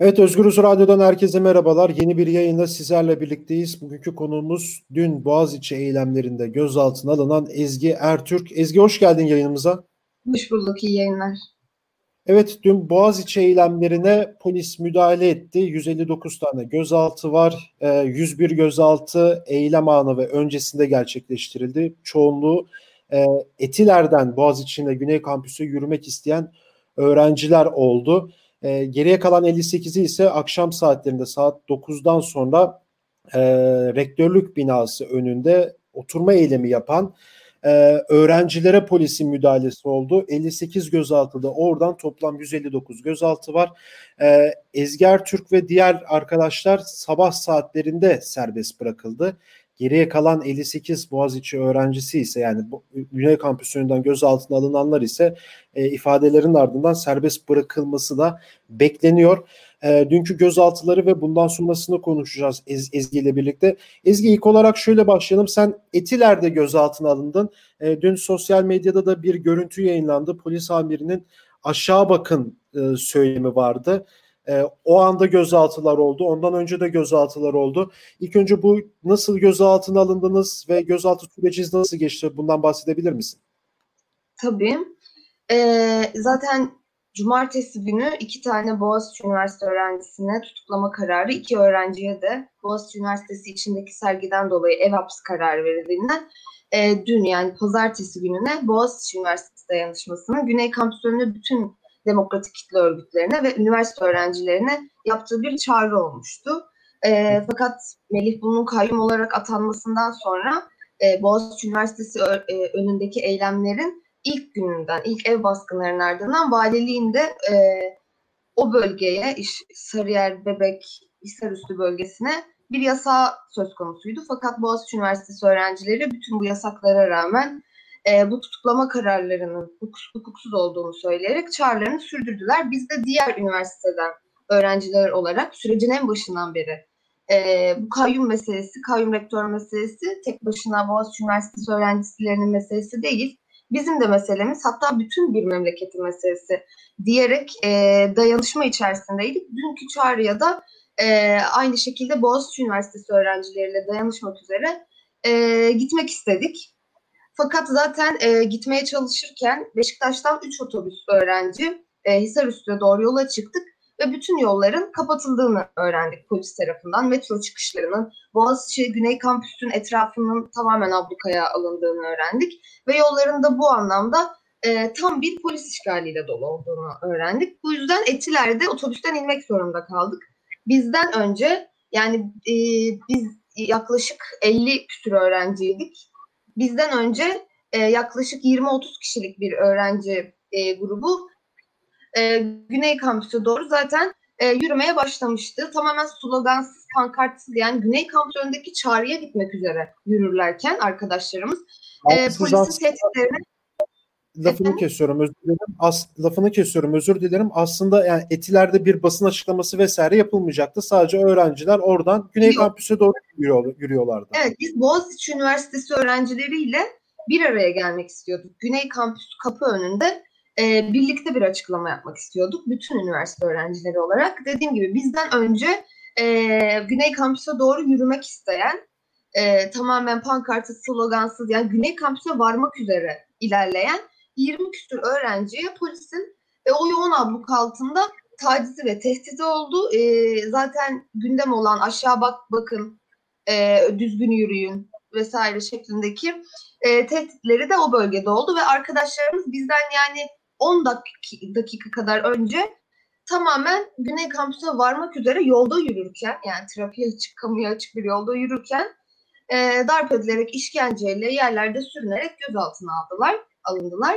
Evet Özgürüz Radyo'dan herkese merhabalar. Yeni bir yayında sizlerle birlikteyiz. Bugünkü konuğumuz dün Boğaziçi eylemlerinde gözaltına alınan Ezgi Ertürk. Ezgi hoş geldin yayınımıza. Hoş bulduk, iyi yayınlar. Evet dün Boğaziçi eylemlerine polis müdahale etti. 159 tane gözaltı var. 101 ee, gözaltı eylem anı ve öncesinde gerçekleştirildi. Çoğunluğu e, Etiler'den Boğaziçi'ne Güney Kampüsü yürümek isteyen öğrenciler oldu. E, geriye kalan 58'i ise akşam saatlerinde saat 9'dan sonra e, rektörlük binası önünde oturma eylemi yapan e, öğrencilere polisin müdahalesi oldu. 58 gözaltıda oradan toplam 159 gözaltı var. E, Ezger Türk ve diğer arkadaşlar sabah saatlerinde serbest bırakıldı. Geriye kalan 58 Boğaziçi öğrencisi ise yani Güney Kampüsü'nden gözaltına alınanlar ise e, ifadelerin ardından serbest bırakılması da bekleniyor. E, dünkü gözaltıları ve bundan sonrasını konuşacağız Ez, Ezgi ile birlikte. Ezgi ilk olarak şöyle başlayalım. Sen Etiler'de gözaltına alındın. E, dün sosyal medyada da bir görüntü yayınlandı. Polis amirinin aşağı bakın e, söylemi vardı. E, o anda gözaltılar oldu. Ondan önce de gözaltılar oldu. İlk önce bu nasıl gözaltına alındınız ve gözaltı süreciniz nasıl geçti? Bundan bahsedebilir misin? Tabii. Ee, zaten cumartesi günü iki tane Boğaziçi Üniversitesi öğrencisine tutuklama kararı, iki öğrenciye de Boğaziçi Üniversitesi içindeki sergiden dolayı ev hapsi kararı verildiğinden e, dün yani pazartesi gününe Boğaziçi Üniversitesi dayanışmasının Güney Kampüsü'nde bütün demokratik kitle örgütlerine ve üniversite öğrencilerine yaptığı bir çağrı olmuştu. E, fakat Melih bunun kayyum olarak atanmasından sonra e, Boğaziçi Üniversitesi e, önündeki eylemlerin ilk gününden, ilk ev baskınlarının ardından valiliğinde e, o bölgeye, Sarıyer, Bebek, Hisarüstü bölgesine bir yasa söz konusuydu. Fakat Boğaziçi Üniversitesi öğrencileri bütün bu yasaklara rağmen e, bu tutuklama kararlarının hukuksuz olduğunu söyleyerek çağrılarını sürdürdüler. Biz de diğer üniversiteden öğrenciler olarak sürecin en başından beri e, bu kayyum meselesi, kayyum rektör meselesi tek başına Boğaziçi Üniversitesi öğrencilerinin meselesi değil. Bizim de meselemiz hatta bütün bir memleketin meselesi diyerek e, dayanışma içerisindeydik. Dünkü çağrıya da e, aynı şekilde Boğaziçi Üniversitesi öğrencileriyle dayanışmak üzere e, gitmek istedik. Fakat zaten e, gitmeye çalışırken Beşiktaş'tan 3 otobüs öğrenci e, Hisarüstü'ne doğru yola çıktık ve bütün yolların kapatıldığını öğrendik polis tarafından. Metro çıkışlarının Boğaziçi Güney Kampüsü'nün etrafının tamamen ablukaya alındığını öğrendik. Ve yolların da bu anlamda e, tam bir polis işgaliyle dolu olduğunu öğrendik. Bu yüzden Etiler'de otobüsten inmek zorunda kaldık. Bizden önce yani e, biz yaklaşık 50 küsur öğrenciydik bizden önce e, yaklaşık 20-30 kişilik bir öğrenci e, grubu e, Güney Kampüs'e doğru zaten e, yürümeye başlamıştı. Tamamen slogansız, pankartsız yani Güney Kampüsü önündeki çağrıya gitmek üzere yürürlerken arkadaşlarımız e, polisin tehditlerini lafını Efendim? kesiyorum özür dilerim. As, lafını kesiyorum özür dilerim. Aslında yani Etiler'de bir basın açıklaması vesaire yapılmayacaktı. Sadece öğrenciler oradan Güney Yok. Kampüs'e doğru yürüyor, yürüyorlardı. Evet biz Boğaziçi Üniversitesi öğrencileriyle bir araya gelmek istiyorduk. Güney Kampüs kapı önünde e, birlikte bir açıklama yapmak istiyorduk. Bütün üniversite öğrencileri olarak. Dediğim gibi bizden önce e, Güney Kampüs'e doğru yürümek isteyen e, tamamen pankartı slogansız yani Güney Kampüs'e varmak üzere ilerleyen 20 küsur öğrenciye polisin e, o yoğun abluk altında tacizi ve tehdidi oldu. E, zaten gündem olan aşağı bak bakın, e, düzgün yürüyün vesaire şeklindeki e, tehditleri de o bölgede oldu ve arkadaşlarımız bizden yani 10 dakika, dakika kadar önce tamamen Güney Kampüsü'ne varmak üzere yolda yürürken yani trafiğe açık, kamuya açık bir yolda yürürken e, darp edilerek işkenceyle yerlerde sürünerek gözaltına aldılar alındılar.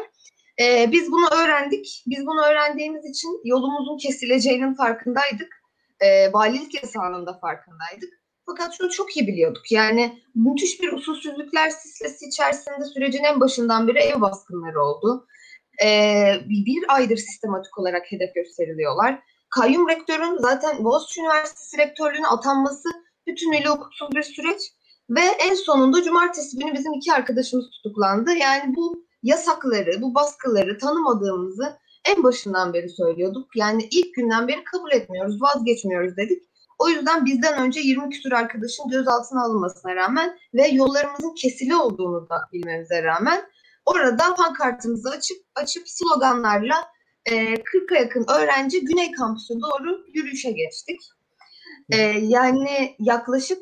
Ee, biz bunu öğrendik. Biz bunu öğrendiğimiz için yolumuzun kesileceğinin farkındaydık. Ee, valilik yasağının da farkındaydık. Fakat şunu çok iyi biliyorduk. Yani müthiş bir usulsüzlükler silsilesi içerisinde sürecin en başından beri ev baskınları oldu. Ee, bir aydır sistematik olarak hedef gösteriliyorlar. Kayyum rektörün zaten Boğaziçi Üniversitesi rektörlüğüne atanması bütünüyle hukuksuz bir süreç. Ve en sonunda cumartesi günü bizim iki arkadaşımız tutuklandı. Yani bu yasakları, bu baskıları tanımadığımızı en başından beri söylüyorduk. Yani ilk günden beri kabul etmiyoruz, vazgeçmiyoruz dedik. O yüzden bizden önce 20 küsur arkadaşın gözaltına alınmasına rağmen ve yollarımızın kesili olduğunu da bilmemize rağmen orada pankartımızı açıp açıp sloganlarla e, 40'a yakın öğrenci Güney Kampüsü doğru yürüyüşe geçtik. E, yani yaklaşık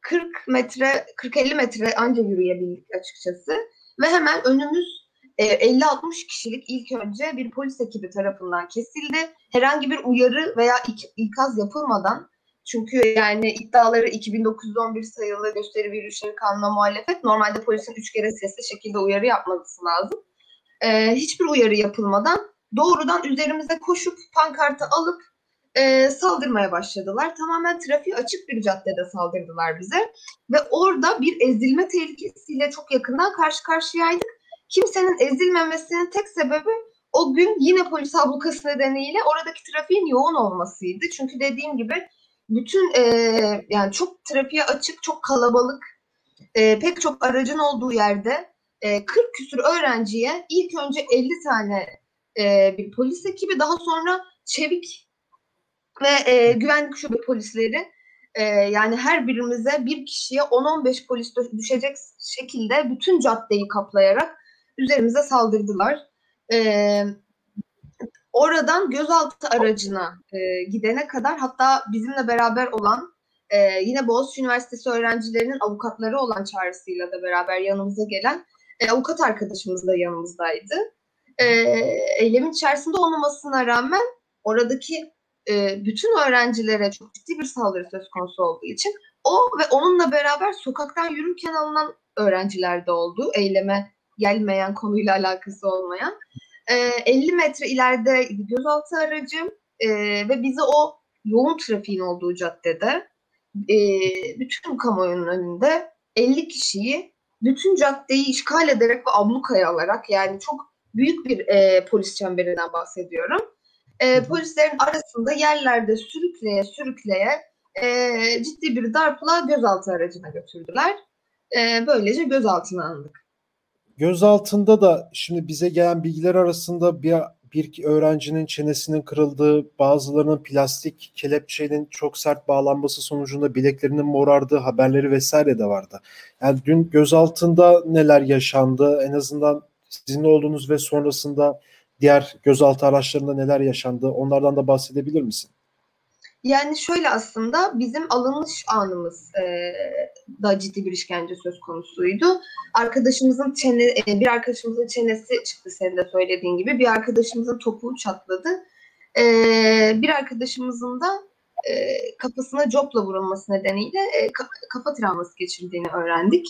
40 metre, 40-50 metre anca yürüyebildik açıkçası. Ve hemen önümüz e, 50-60 kişilik ilk önce bir polis ekibi tarafından kesildi. Herhangi bir uyarı veya ik, ikaz yapılmadan çünkü yani iddiaları 2911 sayılı gösteri ve yürüyüşleri kanuna muhalefet. Normalde polisin üç kere sesli şekilde uyarı yapması lazım. Ee, hiçbir uyarı yapılmadan doğrudan üzerimize koşup pankartı alıp e, saldırmaya başladılar. Tamamen trafiği açık bir caddede saldırdılar bize. Ve orada bir ezilme tehlikesiyle çok yakından karşı karşıyaydık. Kimsenin ezilmemesinin tek sebebi o gün yine polis ablukası nedeniyle oradaki trafiğin yoğun olmasıydı. Çünkü dediğim gibi bütün e, yani çok trafiğe açık, çok kalabalık, e, pek çok aracın olduğu yerde e, 40 küsur öğrenciye ilk önce 50 tane e, bir polis ekibi daha sonra çevik ve e, güvenlik şube polisleri e, yani her birimize bir kişiye 10-15 polis düşecek şekilde bütün caddeyi kaplayarak üzerimize saldırdılar. E, oradan gözaltı aracına e, gidene kadar hatta bizimle beraber olan e, yine Boğaziçi Üniversitesi öğrencilerinin avukatları olan çağrısıyla da beraber yanımıza gelen e, avukat arkadaşımız da yanımızdaydı. E, eylemin içerisinde olmamasına rağmen oradaki e, bütün öğrencilere çok ciddi bir saldırı söz konusu olduğu için o ve onunla beraber sokaktan yürürken alınan öğrenciler de oldu. Eyleme gelmeyen konuyla alakası olmayan. E, 50 metre ileride gözaltı aracım e, ve bizi o yoğun trafiğin olduğu caddede e, bütün kamuoyunun önünde 50 kişiyi bütün caddeyi işgal ederek ve ablukaya alarak yani çok büyük bir e, polis çemberinden bahsediyorum e, polislerin arasında yerlerde sürükleye sürükleye e, ciddi bir darpla gözaltı aracına götürdüler. E, böylece gözaltına alındık. Gözaltında da şimdi bize gelen bilgiler arasında bir bir öğrencinin çenesinin kırıldığı, bazılarının plastik kelepçenin çok sert bağlanması sonucunda bileklerinin morardığı haberleri vesaire de vardı. Yani dün gözaltında neler yaşandı? En azından sizin olduğunuz ve sonrasında diğer gözaltı araçlarında neler yaşandı onlardan da bahsedebilir misin? Yani şöyle aslında bizim alınış anımız e, da ciddi bir işkence söz konusuydu. Arkadaşımızın çene, e, bir arkadaşımızın çenesi çıktı senin de söylediğin gibi. Bir arkadaşımızın topuğu çatladı. E, bir arkadaşımızın da e, kafasına copla vurulması nedeniyle e, kafa travması geçirdiğini öğrendik.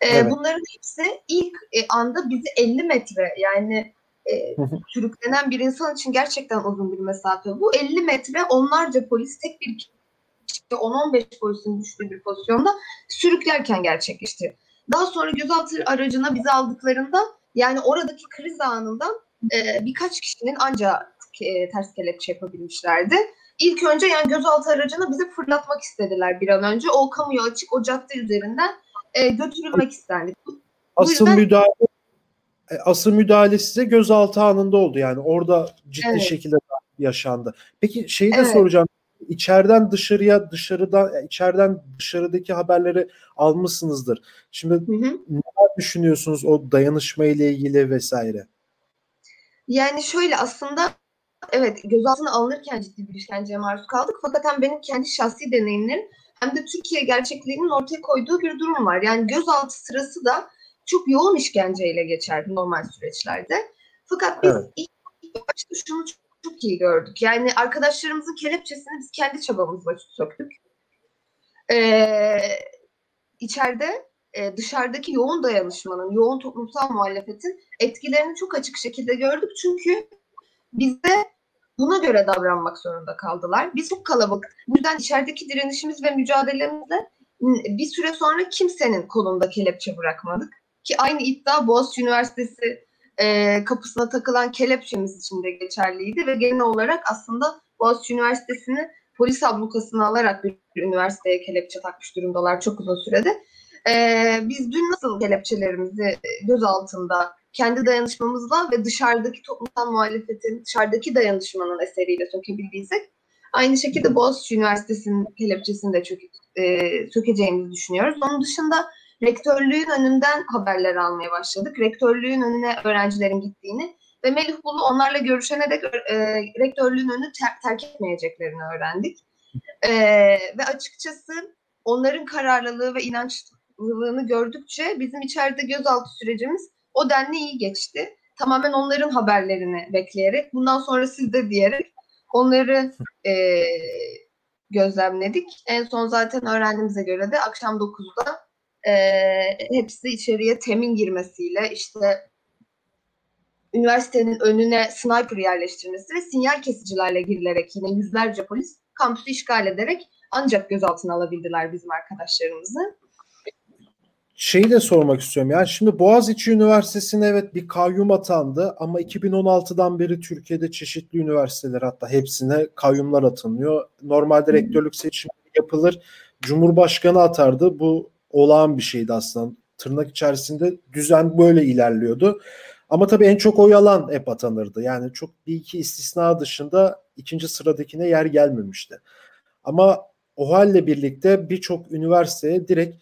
E, evet. Bunların hepsi ilk e, anda bizi 50 metre yani e, sürüklenen bir insan için gerçekten uzun bir mesafe bu. 50 metre onlarca polis tek bir 10-15 polisin düştüğü bir pozisyonda sürüklerken gerçekleşti. Daha sonra gözaltı aracına bizi aldıklarında yani oradaki kriz anından e, birkaç kişinin ancak e, ters kelepçe yapabilmişlerdi. İlk önce yani gözaltı aracını bizi fırlatmak istediler bir an önce. O kamuya açık o cadde üzerinden e, götürülmek istendi. Asıl yüzden, müdahale asıl müdahale size gözaltı anında oldu yani orada ciddi evet. şekilde yaşandı. Peki şeyi de evet. soracağım. İçeriden dışarıya dışarıdan içeriden dışarıdaki haberleri almışsınızdır. Şimdi hı hı. neler düşünüyorsunuz o dayanışma ile ilgili vesaire? Yani şöyle aslında evet gözaltına alınırken ciddi bir işkenceye maruz kaldık. Fakat hem benim kendi şahsi deneyimlerim hem de Türkiye gerçekliğinin ortaya koyduğu bir durum var. Yani gözaltı sırası da çok yoğun işkenceyle geçer normal süreçlerde. Fakat biz evet. ilk, başta şunu çok, çok iyi gördük. Yani arkadaşlarımızın kelepçesini biz kendi çabamızla söktük. Ee, içeride e, dışarıdaki yoğun dayanışmanın, yoğun toplumsal muhalefetin etkilerini çok açık şekilde gördük. Çünkü bizde buna göre davranmak zorunda kaldılar. Biz çok kalabalık. Bu yüzden içerideki direnişimiz ve mücadelemizde bir süre sonra kimsenin kolunda kelepçe bırakmadık. Ki aynı iddia Boğaziçi Üniversitesi e, kapısına takılan kelepçemiz için de geçerliydi ve genel olarak aslında Boğaziçi Üniversitesi'ni polis ablukasını alarak bir üniversiteye kelepçe takmış durumdalar çok uzun sürede. E, biz dün nasıl kelepçelerimizi göz altında kendi dayanışmamızla ve dışarıdaki toplumsal muhalefetin, dışarıdaki dayanışmanın eseriyle sökebildiysek aynı şekilde Boğaziçi Üniversitesi'nin kelepçesini de çök, e, sökeceğimizi düşünüyoruz. Onun dışında rektörlüğün önünden haberler almaya başladık. Rektörlüğün önüne öğrencilerin gittiğini ve Melih Bulu onlarla görüşene dek e, rektörlüğün önünü ter- terk etmeyeceklerini öğrendik. E, ve açıkçası onların kararlılığı ve inançlılığını gördükçe bizim içeride gözaltı sürecimiz o denli iyi geçti. Tamamen onların haberlerini bekleyerek, bundan sonra sizde diyerek onları e, gözlemledik. En son zaten öğrendiğimize göre de akşam 9'da e, hepsi içeriye temin girmesiyle işte üniversitenin önüne sniper yerleştirilmesi ve sinyal kesicilerle girilerek yine yüzlerce polis kampüsü işgal ederek ancak gözaltına alabildiler bizim arkadaşlarımızı. Şeyi de sormak istiyorum. Yani şimdi Boğaziçi Üniversitesi'ne evet bir kayyum atandı ama 2016'dan beri Türkiye'de çeşitli üniversiteler hatta hepsine kayyumlar atanıyor. Normalde rektörlük seçimi yapılır. Cumhurbaşkanı atardı. Bu olağan bir şeydi aslında. Tırnak içerisinde düzen böyle ilerliyordu. Ama tabii en çok oy alan hep atanırdı. Yani çok bir iki istisna dışında ikinci sıradakine yer gelmemişti. Ama o halle birlikte birçok üniversiteye direkt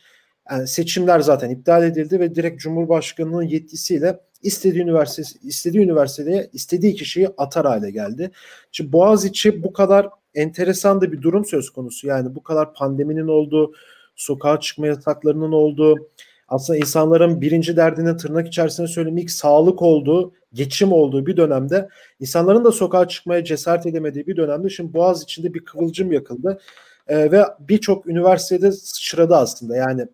yani seçimler zaten iptal edildi ve direkt Cumhurbaşkanı'nın yetkisiyle istediği üniversite istediği üniversiteye istediği kişiyi atar hale geldi. Şimdi Boğaziçi bu kadar enteresan da bir durum söz konusu. Yani bu kadar pandeminin olduğu, sokağa çıkma yasaklarının olduğu, aslında insanların birinci derdinin tırnak içerisinde söyleyeyim ilk sağlık olduğu, geçim olduğu bir dönemde insanların da sokağa çıkmaya cesaret edemediği bir dönemde şimdi Boğaz içinde bir kıvılcım yakıldı. Ee, ve birçok üniversitede sıçradı aslında. Yani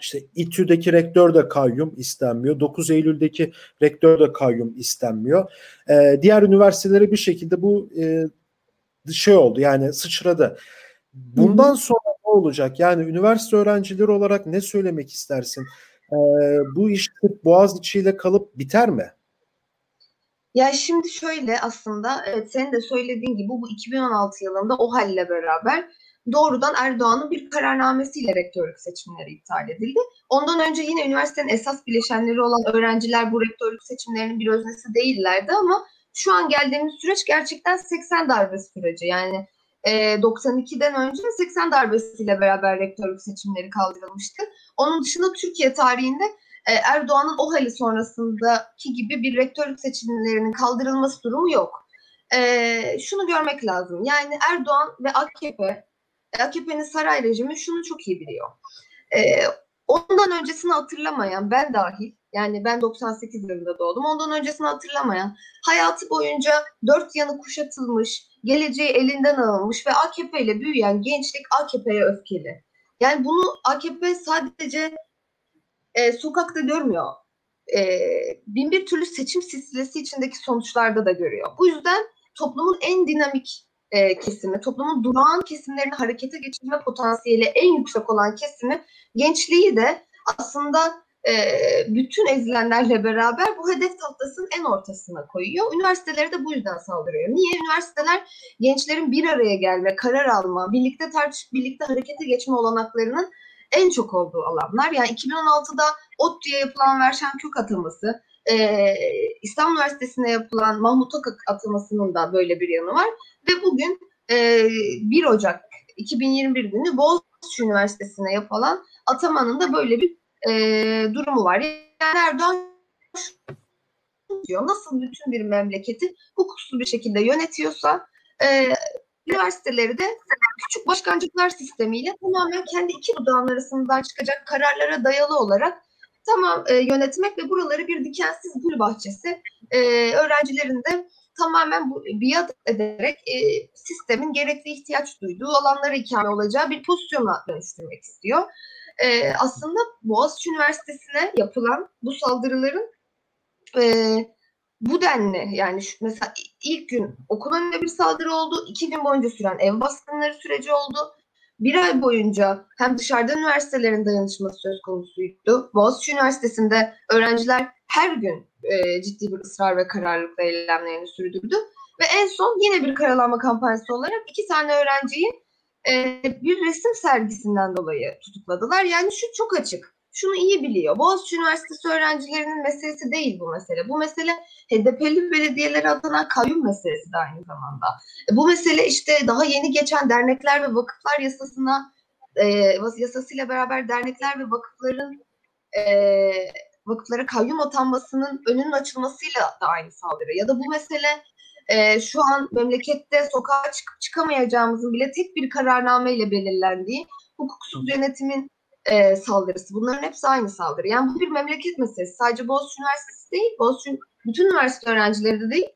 işte İTÜ'deki rektör de kayyum istenmiyor. 9 Eylül'deki rektör de kayyum istenmiyor. Ee, diğer üniversitelere bir şekilde bu e, şey oldu yani sıçradı. Bundan sonra olacak? Yani üniversite öğrencileri olarak ne söylemek istersin? Ee, bu iş Boğaziçi ile kalıp biter mi? Ya şimdi şöyle aslında evet senin de söylediğin gibi bu 2016 yılında o halle beraber doğrudan Erdoğan'ın bir kararnamesiyle rektörlük seçimleri iptal edildi. Ondan önce yine üniversitenin esas bileşenleri olan öğrenciler bu rektörlük seçimlerinin bir öznesi değillerdi ama şu an geldiğimiz süreç gerçekten 80 darbe süreci. Yani e, 92'den önce 80 darbesiyle beraber rektörlük seçimleri kaldırılmıştı. Onun dışında Türkiye tarihinde e, Erdoğan'ın o hali sonrasındaki gibi bir rektörlük seçimlerinin kaldırılması durumu yok. E, şunu görmek lazım. Yani Erdoğan ve AKP AKP'nin saray rejimi şunu çok iyi biliyor. E, ondan öncesini hatırlamayan ben dahil yani ben 98 yılında doğdum. Ondan öncesini hatırlamayan, hayatı boyunca dört yanı kuşatılmış, geleceği elinden alınmış ve AKP ile büyüyen gençlik AKP'ye öfkeli. Yani bunu AKP sadece e, sokakta görmüyor. E, bin bir türlü seçim silsilesi içindeki sonuçlarda da görüyor. Bu yüzden toplumun en dinamik e, kesimi, toplumun durağan kesimlerini harekete geçirme potansiyeli en yüksek olan kesimi gençliği de aslında bütün ezilenlerle beraber bu hedef tahtasının en ortasına koyuyor. Üniversiteleri de bu yüzden saldırıyor. Niye? Üniversiteler gençlerin bir araya gelme, karar alma, birlikte tartışıp birlikte harekete geçme olanaklarının en çok olduğu alanlar. Yani 2016'da ODTÜ'ye yapılan Verşen Kök ataması, e, İstanbul Üniversitesi'ne yapılan Mahmut Akak atamasının da böyle bir yanı var. Ve bugün e, 1 Ocak 2021 günü Boğaziçi Üniversitesi'ne yapılan atamanın da böyle bir e, durumu var. Yani Erdoğan diyor nasıl bütün bir memleketi hukuksuz bir şekilde yönetiyorsa e, üniversiteleri de küçük başkancıklar sistemiyle tamamen kendi iki dudağın arasından çıkacak kararlara dayalı olarak tamam e, yönetmek ve buraları bir dikensiz gül bahçesi e, öğrencilerin de tamamen bu biat ederek e, sistemin gerekli ihtiyaç duyduğu alanlara ikame olacağı bir pozisyona dönüştürmek istiyor. E, aslında Boğaziçi Üniversitesi'ne yapılan bu saldırıların e, bu denli yani şu, mesela ilk gün okul önünde bir saldırı oldu. iki gün boyunca süren ev baskınları süreci oldu. Bir ay boyunca hem dışarıdan üniversitelerin dayanışması söz konusuydu. Boğaziçi Üniversitesi'nde öğrenciler her gün e, ciddi bir ısrar ve kararlılıkla eylemlerini sürdürdü. Ve en son yine bir karalanma kampanyası olarak iki tane öğrenciyi e, bir resim sergisinden dolayı tutukladılar. Yani şu çok açık. şunu iyi biliyor. Boğaziçi Üniversitesi öğrencilerinin meselesi değil bu mesele. Bu mesele HDP'li belediyelere atanan kayyum meselesi de aynı zamanda. E, bu mesele işte daha yeni geçen dernekler ve vakıflar yasasına e, yasasıyla beraber dernekler ve vakıfların e, vakıflara kayyum atanmasının önünün açılmasıyla da aynı saldırı. Ya da bu mesele e, şu an memlekette sokağa çıkıp çıkamayacağımızın bile tek bir kararname ile belirlendiği hukuksuz yönetimin e, saldırısı. Bunların hepsi aynı saldırı. Yani bu bir memleket meselesi. Sadece Boğaziçi Üniversitesi değil, Boğaziçi bütün üniversite öğrencileri de değil.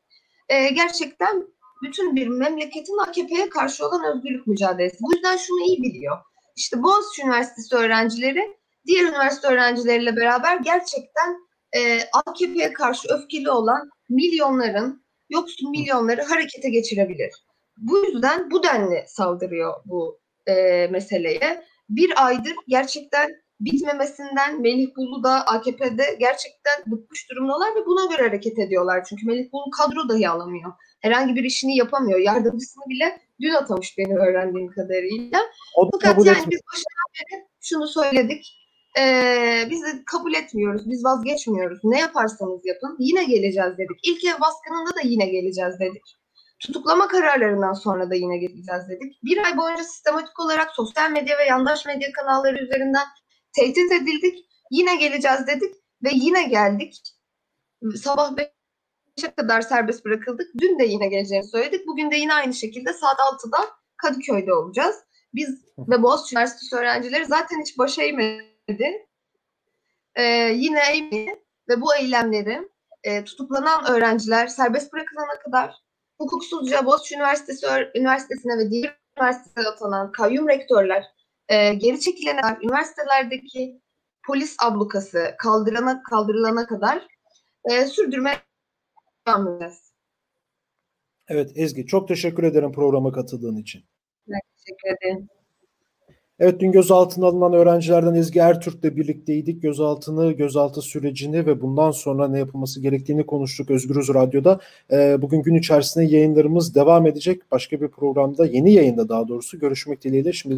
E, gerçekten bütün bir memleketin AKP'ye karşı olan özgürlük mücadelesi. Bu yüzden şunu iyi biliyor. İşte Boğaziçi Üniversitesi öğrencileri diğer üniversite öğrencileriyle beraber gerçekten e, AKP'ye karşı öfkeli olan milyonların, yoksul milyonları harekete geçirebilir. Bu yüzden bu denli saldırıyor bu e, meseleye. Bir aydır gerçekten bitmemesinden Melih Bulu da AKP'de gerçekten bıkmış durumdalar ve buna göre hareket ediyorlar. Çünkü Melih Bulu kadro dahi alamıyor. Herhangi bir işini yapamıyor. Yardımcısını bile dün atamış benim öğrendiğim kadarıyla. O Fakat yani biz başından beri şunu söyledik. Ee, biz de kabul etmiyoruz. Biz vazgeçmiyoruz. Ne yaparsanız yapın. Yine geleceğiz dedik. İlk ev baskınında da yine geleceğiz dedik. Tutuklama kararlarından sonra da yine geleceğiz dedik. Bir ay boyunca sistematik olarak sosyal medya ve yandaş medya kanalları üzerinden tehdit edildik. Yine geleceğiz dedik ve yine geldik. Sabah 5'e kadar serbest bırakıldık. Dün de yine geleceğini söyledik. Bugün de yine aynı şekilde saat 6'da Kadıköy'de olacağız. Biz ve Boğaziçi Üniversitesi öğrencileri zaten hiç baş eğmedi. Ee, yine eğmedi ve bu eylemleri e, tutuklanan öğrenciler serbest bırakılana kadar hukuksuzca Boğaziçi Üniversitesi Üniversitesi'ne ve diğer üniversitelere atanan kayyum rektörler, e, geri çekilen üniversitelerdeki polis ablukası kaldırana kaldırılana kadar e, sürdürmeye devam edeceğiz. Evet Ezgi çok teşekkür ederim programa katıldığın için. Ben teşekkür ederim. Evet dün gözaltına alınan öğrencilerden Ezgi Ertürk'le birlikteydik. Gözaltını, gözaltı sürecini ve bundan sonra ne yapılması gerektiğini konuştuk Özgürüz Radyo'da. Ee, bugün gün içerisinde yayınlarımız devam edecek. Başka bir programda, yeni yayında daha doğrusu görüşmek dileğiyle. Şimdilik